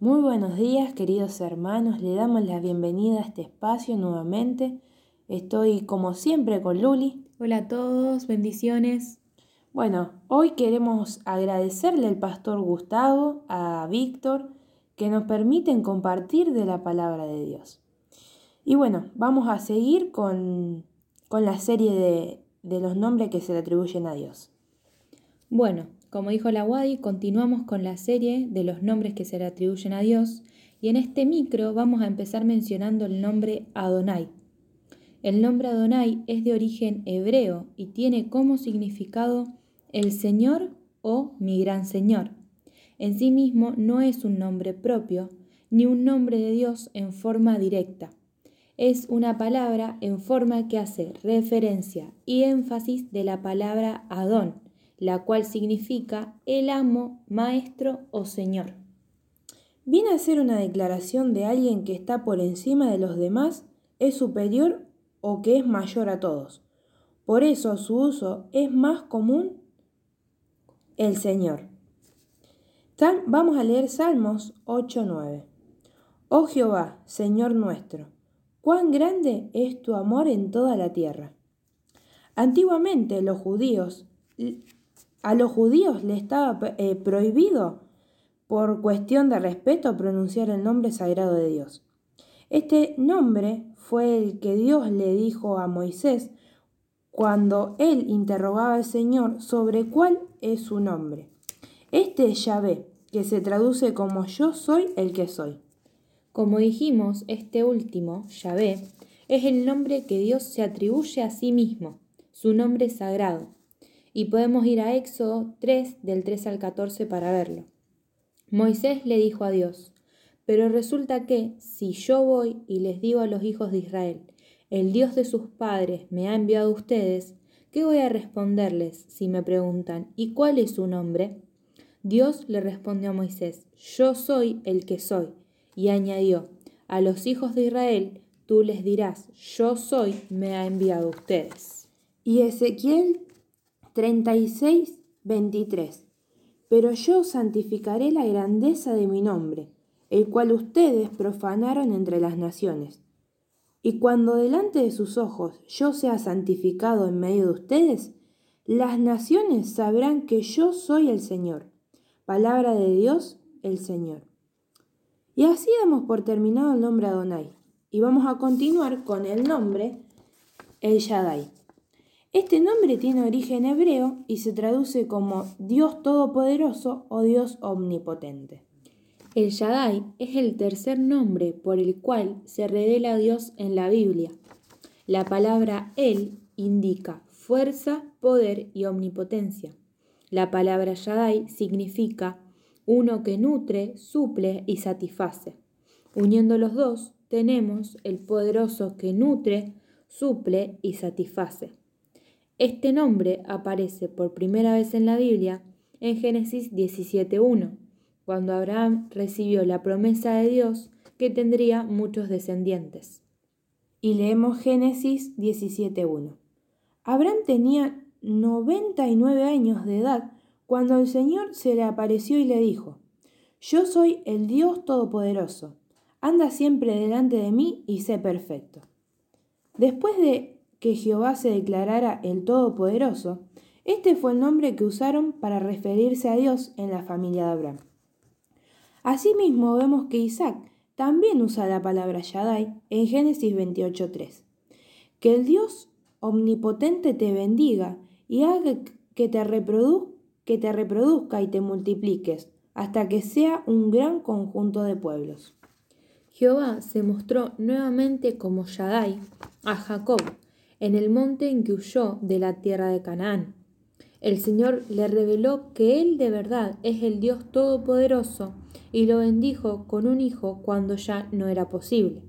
Muy buenos días, queridos hermanos. Le damos la bienvenida a este espacio nuevamente. Estoy como siempre con Luli. Hola a todos, bendiciones. Bueno, hoy queremos agradecerle al pastor Gustavo, a Víctor, que nos permiten compartir de la palabra de Dios. Y bueno, vamos a seguir con, con la serie de, de los nombres que se le atribuyen a Dios. Bueno, como dijo la Wadi, continuamos con la serie de los nombres que se le atribuyen a Dios y en este micro vamos a empezar mencionando el nombre Adonai. El nombre Adonai es de origen hebreo y tiene como significado el Señor o mi gran Señor. En sí mismo no es un nombre propio ni un nombre de Dios en forma directa. Es una palabra en forma que hace referencia y énfasis de la palabra Adón, la cual significa el amo, maestro o señor. Viene a ser una declaración de alguien que está por encima de los demás, es superior o que es mayor a todos. Por eso su uso es más común el Señor. vamos a leer Salmos 8:9. Oh Jehová, Señor nuestro, cuán grande es tu amor en toda la tierra. Antiguamente los judíos a los judíos le estaba eh, prohibido por cuestión de respeto pronunciar el nombre sagrado de Dios. Este nombre fue el que Dios le dijo a Moisés cuando él interrogaba al Señor sobre cuál es su nombre. Este es Yahvé, que se traduce como yo soy el que soy. Como dijimos, este último, Yahvé, es el nombre que Dios se atribuye a sí mismo, su nombre sagrado y podemos ir a Éxodo 3 del 3 al 14 para verlo. Moisés le dijo a Dios, pero resulta que si yo voy y les digo a los hijos de Israel, el Dios de sus padres me ha enviado ustedes, ¿qué voy a responderles si me preguntan, ¿y cuál es su nombre? Dios le respondió a Moisés, yo soy el que soy, y añadió, a los hijos de Israel tú les dirás, yo soy, me ha enviado ustedes. Y Ezequiel 36, 23. Pero yo santificaré la grandeza de mi nombre, el cual ustedes profanaron entre las naciones. Y cuando delante de sus ojos yo sea santificado en medio de ustedes, las naciones sabrán que yo soy el Señor. Palabra de Dios, el Señor. Y así damos por terminado el nombre Adonai. Y vamos a continuar con el nombre El Shaddai. Este nombre tiene origen hebreo y se traduce como Dios Todopoderoso o Dios Omnipotente. El Shaddai es el tercer nombre por el cual se revela Dios en la Biblia. La palabra El indica fuerza, poder y omnipotencia. La palabra Shaddai significa uno que nutre, suple y satisface. Uniendo los dos, tenemos el poderoso que nutre, suple y satisface. Este nombre aparece por primera vez en la Biblia en Génesis 17.1, cuando Abraham recibió la promesa de Dios que tendría muchos descendientes. Y leemos Génesis 17.1. Abraham tenía 99 años de edad cuando el Señor se le apareció y le dijo, Yo soy el Dios Todopoderoso, anda siempre delante de mí y sé perfecto. Después de que Jehová se declarara el Todopoderoso, este fue el nombre que usaron para referirse a Dios en la familia de Abraham. Asimismo vemos que Isaac también usa la palabra Shaddai en Génesis 28.3. Que el Dios omnipotente te bendiga y haga que te, que te reproduzca y te multipliques hasta que sea un gran conjunto de pueblos. Jehová se mostró nuevamente como Shaddai a Jacob en el monte en que huyó de la tierra de Canaán. El Señor le reveló que Él de verdad es el Dios Todopoderoso y lo bendijo con un hijo cuando ya no era posible.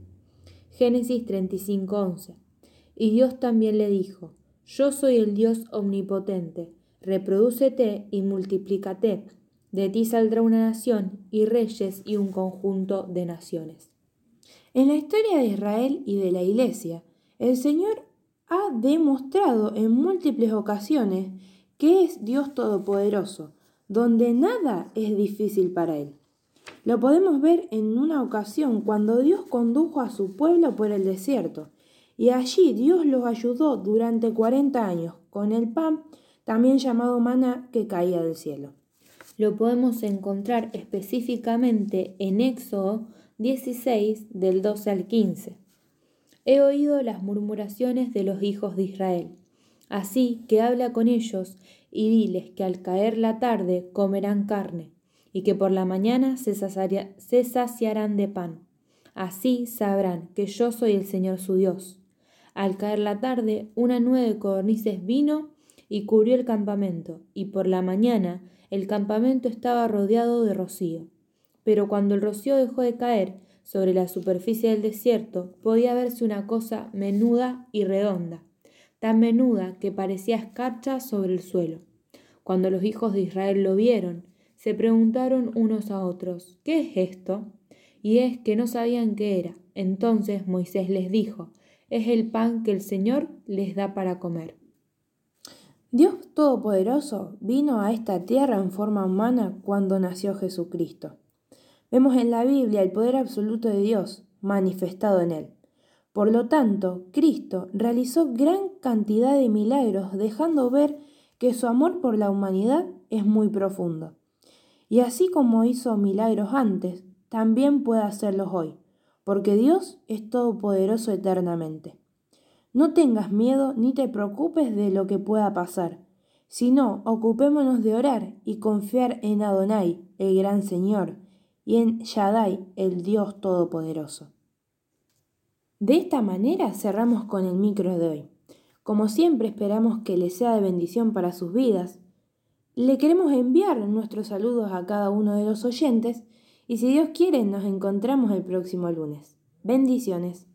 Génesis 35:11. Y Dios también le dijo, Yo soy el Dios omnipotente, reprodúcete y multiplícate. De ti saldrá una nación y reyes y un conjunto de naciones. En la historia de Israel y de la Iglesia, el Señor ha demostrado en múltiples ocasiones que es Dios Todopoderoso, donde nada es difícil para Él. Lo podemos ver en una ocasión cuando Dios condujo a su pueblo por el desierto, y allí Dios los ayudó durante 40 años con el pan, también llamado maná, que caía del cielo. Lo podemos encontrar específicamente en Éxodo 16 del 12 al 15. He oído las murmuraciones de los hijos de Israel. Así que habla con ellos y diles que al caer la tarde comerán carne, y que por la mañana se, saciarán de pan. Así sabrán que yo soy el Señor su Dios. Al caer la tarde, una nube de codornices vino y cubrió el campamento, y por la mañana el campamento estaba rodeado de rocío. Pero cuando el rocío dejó de caer sobre la superficie del desierto, podía verse una cosa menuda y redonda, tan menuda que parecía escarcha sobre el suelo. Cuando los hijos de Israel lo vieron, se preguntaron unos a otros, ¿qué es esto? Y es que no sabían qué era. Entonces Moisés les dijo, es el pan que el Señor les da para comer. Dios Todopoderoso vino a esta tierra en forma humana cuando nació Jesucristo. Vemos en la Biblia el poder absoluto de Dios manifestado en él. Por lo tanto, Cristo realizó gran cantidad de milagros dejando ver que su amor por la humanidad es muy profundo. Y así como hizo milagros antes, también puede hacerlos hoy, porque Dios es todopoderoso eternamente. No tengas miedo ni te preocupes de lo que pueda pasar, sino ocupémonos de orar y confiar en Adonai, el gran Señor, y en Shaddai, el Dios Todopoderoso. De esta manera cerramos con el micro de hoy. Como siempre esperamos que les sea de bendición para sus vidas. Le queremos enviar nuestros saludos a cada uno de los oyentes y si Dios quiere nos encontramos el próximo lunes. Bendiciones.